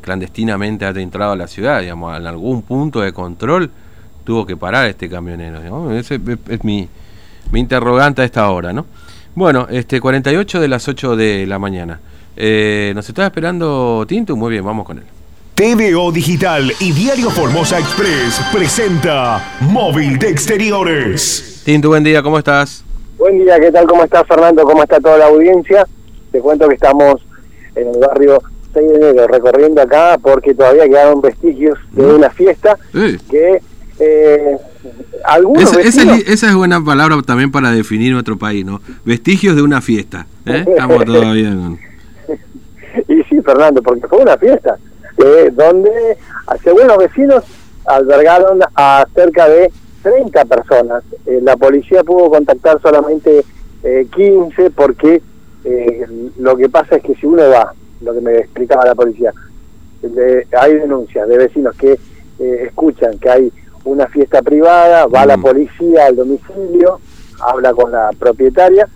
clandestinamente ha entrado a la ciudad, digamos, en algún punto de control tuvo que parar este camionero. Ese es, mi, interrogante a esta hora, ¿no? Bueno, este 48 de las 8 de la mañana. Eh, ¿Nos está esperando Tinto? Muy bien, vamos con él. TVO Digital y Diario Formosa Express presenta Móvil de Exteriores. Tinto, buen día, ¿cómo estás? Buen día, ¿qué tal? ¿Cómo estás, Fernando? ¿Cómo está toda la audiencia? Te cuento que estamos en el barrio recorriendo acá porque todavía quedaron vestigios de mm. una fiesta que eh, algunos esa, esa, es buena palabra también para definir nuestro país, ¿no? Vestigios de una fiesta. ¿eh? Estamos todavía y sí, Fernando, porque fue una fiesta eh, donde, según los vecinos, albergaron a cerca de 30 personas. Eh, la policía pudo contactar solamente 15 porque lo que pasa es que si uno va lo que me explicaba la policía. hay denuncias de vecinos que eh, escuchan que hay una fiesta privada, va la mm. policía al domicilio, habla con la propietaria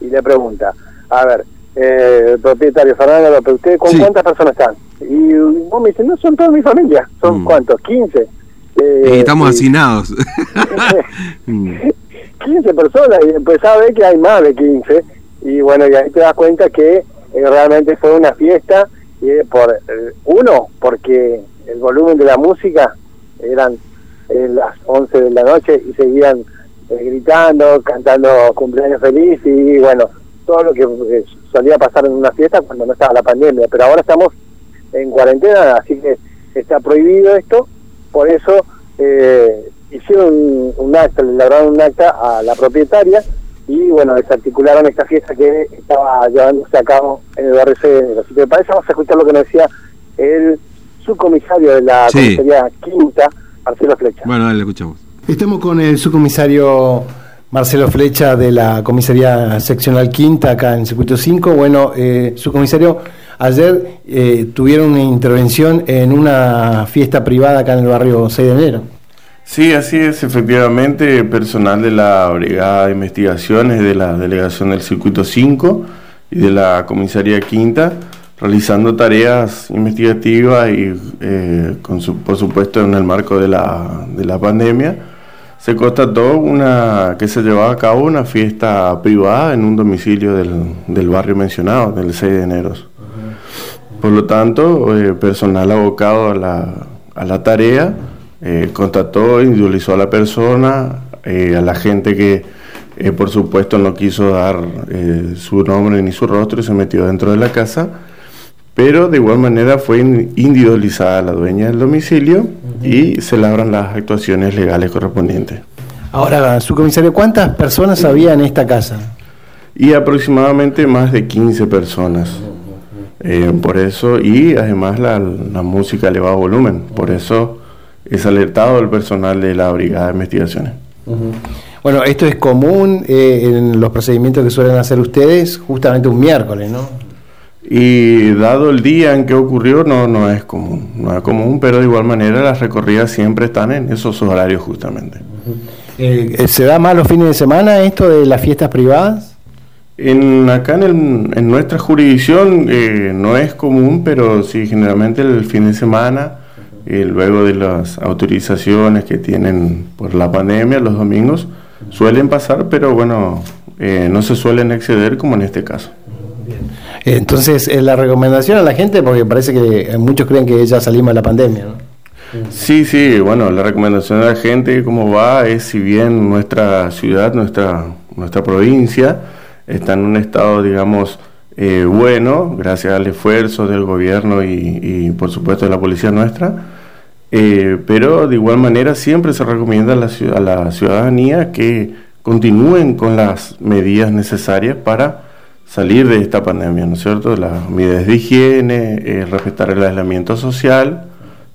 y le pregunta, a ver, eh, propietario Fernando López, ¿usted con cuántas personas están? Y vos me dices, no, son toda mi familia, ¿son mm. cuántos? 15. Eh, estamos hacinados. 15 personas y después sabe que hay más de 15 y bueno, y ahí te das cuenta que realmente fue una fiesta, y por eh, uno, porque el volumen de la música eran eh, las 11 de la noche y seguían eh, gritando, cantando cumpleaños feliz y bueno, todo lo que solía pasar en una fiesta cuando no estaba la pandemia, pero ahora estamos en cuarentena, así que está prohibido esto, por eso hicieron un, un acta, le elaboraron un acta a la propietaria y bueno, desarticularon esta fiesta que estaba llevándose a cabo en el barrio C. Si te parece, vamos a escuchar lo que nos decía el subcomisario de la comisaría Quinta, Marcelo Flecha. Bueno, dale, escuchamos. Estamos con el subcomisario Marcelo Flecha de la comisaría seccional Quinta, acá en el circuito 5. Bueno, eh, subcomisario, ayer eh, tuvieron una intervención en una fiesta privada acá en el barrio 6 de enero. Sí, así es, efectivamente, personal de la Brigada de Investigaciones de la Delegación del Circuito 5 y de la Comisaría Quinta, realizando tareas investigativas y, eh, con por supuesto, en el marco de la, de la pandemia, se constató una, que se llevaba a cabo una fiesta privada en un domicilio del, del barrio mencionado, del 6 de enero. Por lo tanto, eh, personal abocado a la, a la tarea, eh, contactó, individualizó a la persona, eh, a la gente que eh, por supuesto no quiso dar su nombre ni su rostro y se metió dentro de la casa, pero de igual manera fue individualizada la dueña del domicilio y se labran las actuaciones legales correspondientes. Ahora, su comisario, ¿cuántas personas había en esta casa? Y aproximadamente más de 15 personas. por eso, y además la, la música elevado volumen, por eso es alertado el personal de la Brigada de Investigaciones. Bueno, esto es común eh, en los procedimientos que suelen hacer ustedes, justamente un miércoles, ¿no? Y dado el día en que ocurrió, no, no es común, no es común, pero de igual manera las recorridas siempre están en esos horarios justamente. Eh, ¿Se da más los fines de semana esto de las fiestas privadas? En, acá en, en nuestra jurisdicción eh, no es común, pero sí generalmente el fin de semana eh, luego de las autorizaciones que tienen por la pandemia los domingos, suelen pasar, pero bueno, eh, no se suelen exceder como en este caso. Entonces, la recomendación a la gente, porque parece que muchos creen que ya salimos de la pandemia, ¿no? Sí, sí, bueno, la recomendación a la gente, como va, es si bien nuestra ciudad, nuestra, nuestra provincia, está en un estado, digamos, eh, bueno, gracias al esfuerzo del gobierno y, y por supuesto de la policía nuestra, eh, pero de igual manera siempre se recomienda a la, a la, ciudadanía que continúen con las medidas necesarias para salir de esta pandemia, ¿no es cierto? Las medidas de higiene, eh, respetar el aislamiento social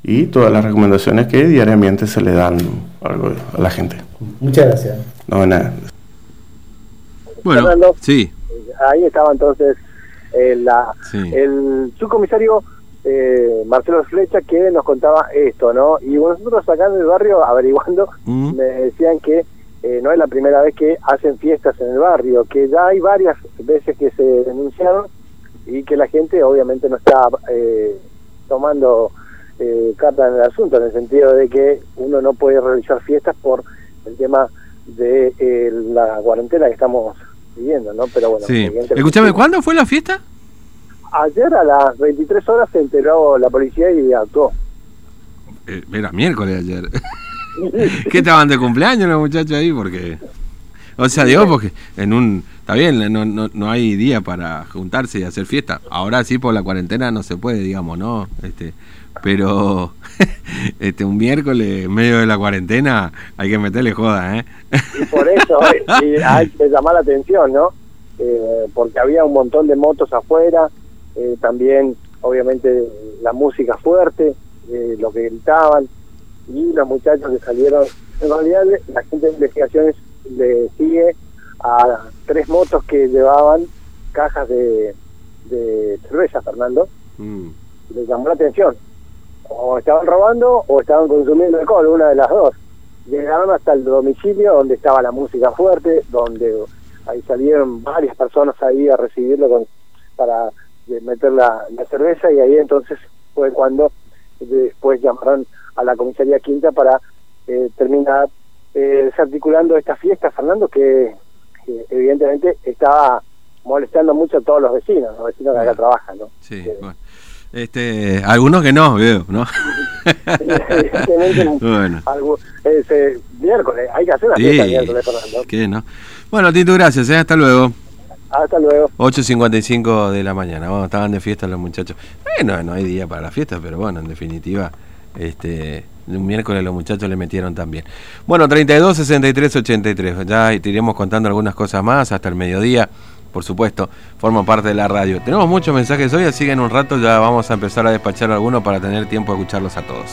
y todas las recomendaciones que diariamente se le dan a la gente. Muchas gracias. No, nada. Bueno, sí. Ahí estaba entonces eh, la, el subcomisario eh, Marcelo Flecha que nos contaba esto, ¿no? Y nosotros acá en el barrio averiguando mm. me decían que eh, no es la primera vez que hacen fiestas en el barrio, que ya hay varias veces que se denunciaron y que la gente obviamente no está eh, tomando eh, carta en el asunto, en el sentido de que uno no puede realizar fiestas por el tema de eh, la cuarentena que estamos viviendo, ¿no? Pero bueno, Sí. Escúchame, ¿cuándo fue la fiesta? Ayer a las 23 horas se enteró la policía y actuó. Eh, era miércoles ayer. ¿Qué estaban de cumpleaños los muchachos ahí? Porque. O sea, digo, porque en un. Está bien, no, no, no hay día para juntarse y hacer fiesta. Ahora sí, por la cuarentena no se puede, digamos, ¿no? Este, pero. Este, un miércoles, en medio de la cuarentena, hay que meterle joda, ¿eh? Y por eso y hay que llamar la atención, ¿no? Eh, porque había un montón de motos afuera, eh, también obviamente la música fuerte, eh, lo que gritaban, y los muchachos que salieron, en realidad la gente de investigaciones le sigue a tres motos que llevaban cajas de, de cerveza, Fernando, Mm. les llamó la atención. O estaban robando o estaban consumiendo alcohol, una de las dos. Llegaron hasta el domicilio donde estaba la música fuerte, donde ahí salieron varias personas ahí a recibirlo con, para eh, meter la, la cerveza y ahí entonces fue cuando después llamaron a la comisaría quinta para eh, terminar eh, desarticulando esta fiesta, Fernando, que, que evidentemente estaba molestando mucho a todos los vecinos, los vecinos que acá trabajan, ¿no? Sí, Eh, bueno. Este, algunos que no, veo, ¿no? Bueno. algo, ese miércoles, hay que hacer una Sí, fiesta miércoles, Fernando. ¿qué no? Bueno, Tito, gracias, ¿eh? Hasta luego. Hasta luego. 8.55 de la mañana. Bueno, estaban de fiesta los muchachos. Bueno, no hay día para la fiesta, pero bueno, en definitiva, este un miércoles los muchachos le metieron también. Bueno, 32, 63, 83. Ya te iremos contando algunas cosas más hasta el mediodía. Por supuesto, forma parte de la radio. Tenemos muchos mensajes hoy, así que en un rato ya vamos a empezar a despachar algunos para tener tiempo de escucharlos a todos.